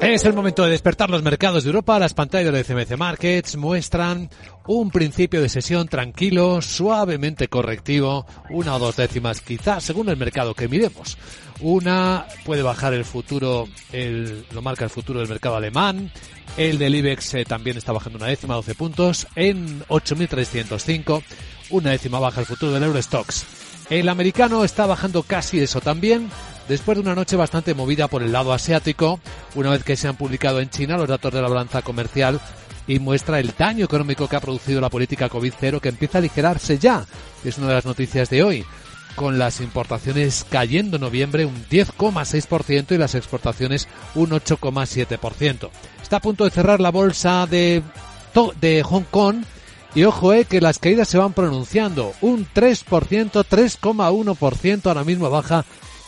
Es el momento de despertar los mercados de Europa. Las pantallas de CMC Markets muestran un principio de sesión tranquilo, suavemente correctivo, una o dos décimas quizás, según el mercado que miremos. Una puede bajar el futuro, el, lo marca el futuro del mercado alemán. El del IBEX eh, también está bajando una décima, 12 puntos, en 8.305. Una décima baja el futuro del Eurostox. El americano está bajando casi eso también, después de una noche bastante movida por el lado asiático, una vez que se han publicado en China los datos de la balanza comercial y muestra el daño económico que ha producido la política COVID-0 que empieza a aligerarse ya. Es una de las noticias de hoy con las importaciones cayendo en noviembre un 10,6% y las exportaciones un 8,7%. Está a punto de cerrar la bolsa de, de Hong Kong y ojo, eh, que las caídas se van pronunciando. Un 3%, 3,1% ahora mismo baja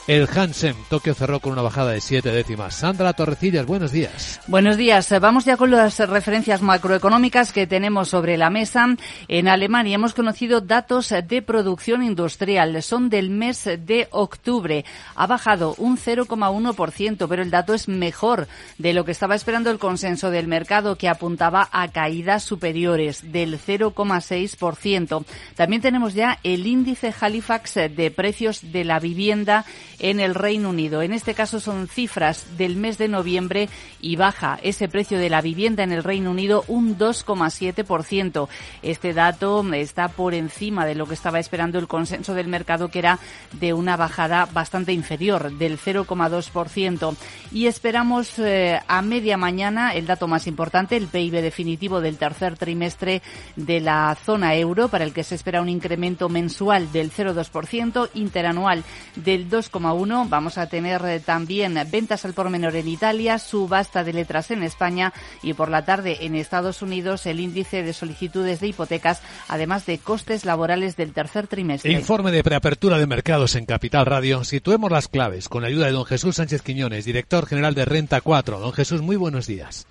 el Hansen. Tokio cerró con una bajada de siete décimas. Sandra Torrecillas, buenos días. Buenos días. Vamos ya con las referencias macroeconómicas que tenemos sobre la mesa. En Alemania hemos conocido datos de producción industrial. Son del mes de octubre. Ha bajado un 0,1%, pero el dato es mejor de lo que estaba esperando el consenso del mercado, que apuntaba a caídas superiores del 0,6%. También tenemos ya el índice Halifax de precios de la vivienda en el Reino Unido. En este caso son cifras del mes de noviembre y baja ese precio de la vivienda en el Reino Unido un 2,7%. Este dato está por encima de lo que estaba esperando el consenso del mercado, que era de una bajada bastante inferior, del 0,2%. Y esperamos eh, a media mañana el dato más importante, el PIB definitivo del tercer trimestre de la zona euro, para el que se espera un incremento mensual del 0,2%, interanual del 2,1%, Vamos a tener eh, también ventas al por menor en Italia, subasta de letras en España y por la tarde en Estados Unidos el índice de solicitudes de hipotecas, además de costes laborales del tercer trimestre. Informe de preapertura de mercados en Capital Radio. Situemos las claves con la ayuda de don Jesús Sánchez Quiñones, director general de Renta 4. Don Jesús, muy buenos días.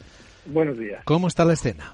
Buenos días. ¿Cómo está la escena?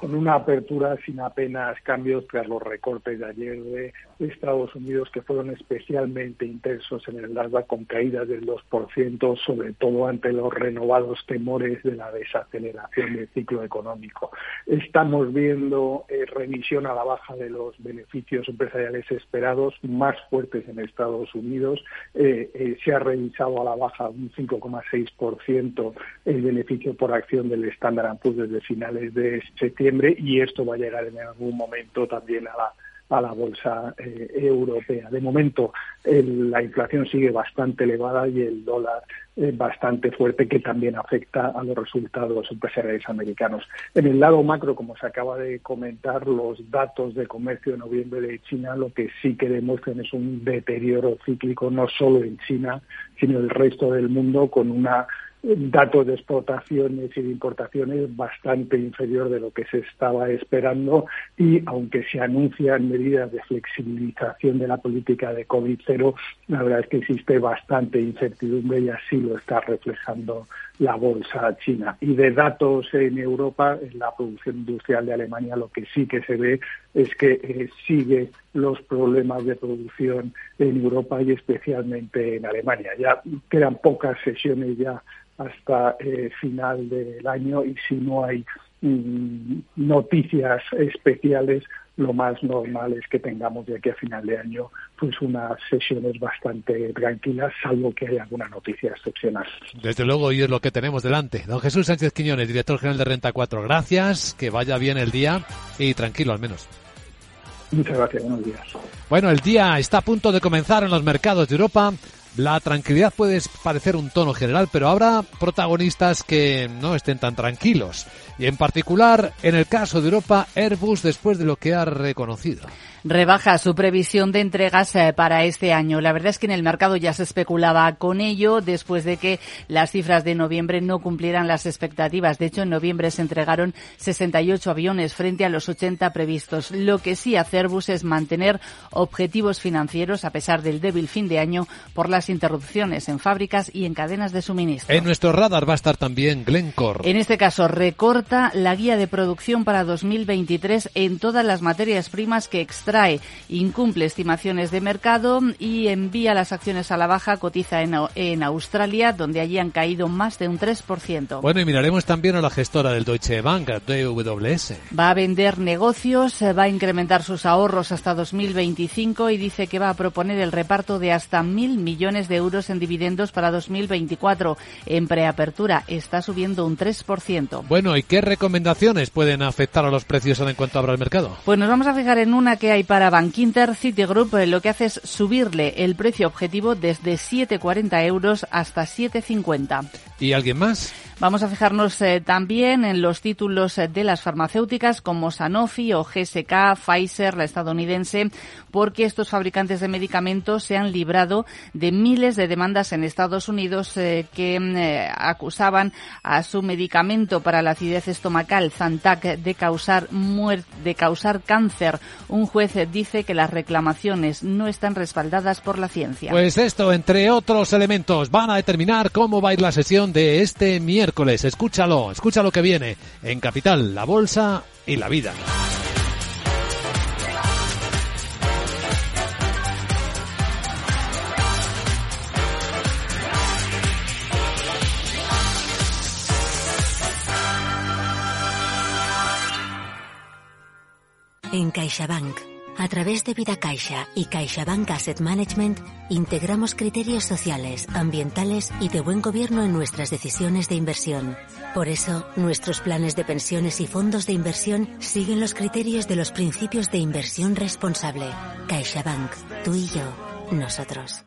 Con una apertura sin apenas cambios tras los recortes de ayer de Estados Unidos que fueron especialmente intensos en el Nasdaq con caídas del 2%, sobre todo ante los renovados temores de la desaceleración del ciclo económico. Estamos viendo eh, remisión a la baja de los beneficios empresariales esperados más fuertes en Estados Unidos. Eh, eh, se ha revisado a la baja un 5,6% el beneficio por acción del Standard Poor's desde finales de septiembre y esto va a llegar en algún momento también a la a la bolsa eh, europea. De momento la inflación sigue bastante elevada y el dólar eh, bastante fuerte que también afecta a los resultados empresariales americanos. En el lado macro, como se acaba de comentar, los datos de comercio de noviembre de China lo que sí que demuestran es un deterioro cíclico no solo en China, sino en el resto del mundo con una datos de exportaciones y de importaciones bastante inferior de lo que se estaba esperando y aunque se anuncian medidas de flexibilización de la política de COVID-0, la verdad es que existe bastante incertidumbre y así lo está reflejando la bolsa china. Y de datos en Europa, en la producción industrial de Alemania, lo que sí que se ve es que eh, sigue los problemas de producción en Europa y especialmente en Alemania. Ya quedan pocas sesiones ya hasta eh, final del año y si no hay noticias especiales, lo más normal es que tengamos de aquí a final de año pues unas sesiones bastante tranquilas, salvo que haya alguna noticia excepcional. Desde luego, y es lo que tenemos delante. Don Jesús Sánchez Quiñones, director general de Renta 4, gracias, que vaya bien el día y tranquilo al menos. Muchas gracias, buenos días. Bueno, el día está a punto de comenzar en los mercados de Europa. La tranquilidad puede parecer un tono general, pero habrá protagonistas que no estén tan tranquilos. Y en particular, en el caso de Europa, Airbus, después de lo que ha reconocido rebaja su previsión de entregas eh, para este año. La verdad es que en el mercado ya se especulaba con ello después de que las cifras de noviembre no cumplieran las expectativas. De hecho, en noviembre se entregaron 68 aviones frente a los 80 previstos. Lo que sí hace Airbus es mantener objetivos financieros a pesar del débil fin de año por las interrupciones en fábricas y en cadenas de suministro. En nuestro radar va a estar también Glencore. En este caso, recorta la guía de producción para 2023 en todas las materias primas que extraen sustrae, incumple estimaciones de mercado y envía las acciones a la baja, cotiza en, en Australia, donde allí han caído más de un 3%. Bueno, y miraremos también a la gestora del Deutsche Bank, DWS. Va a vender negocios, va a incrementar sus ahorros hasta 2025 y dice que va a proponer el reparto de hasta mil millones de euros en dividendos para 2024. En preapertura está subiendo un 3%. Bueno, ¿y qué recomendaciones pueden afectar a los precios en cuanto abra el mercado? Pues nos vamos a fijar en una que hay para Bankinter Citigroup. Lo que hace es subirle el precio objetivo desde 7,40 euros hasta 7,50. ¿Y alguien más? Vamos a fijarnos eh, también en los títulos eh, de las farmacéuticas como Sanofi o GSK, Pfizer, la estadounidense, porque estos fabricantes de medicamentos se han librado de miles de demandas en Estados Unidos eh, que mm, acusaban a su medicamento para la acidez estomacal, Zantac, de causar muerte, de causar cáncer. Un juez dice que las reclamaciones no están respaldadas por la ciencia. Pues esto, entre otros elementos, van a determinar cómo va a ir la sesión de este miércoles Escúchalo, escucha lo que viene en Capital, la Bolsa y la Vida. En CaixaBank a través de Vida Caixa y CaixaBank Asset Management, integramos criterios sociales, ambientales y de buen gobierno en nuestras decisiones de inversión. Por eso, nuestros planes de pensiones y fondos de inversión siguen los criterios de los principios de inversión responsable. CaixaBank, tú y yo, nosotros.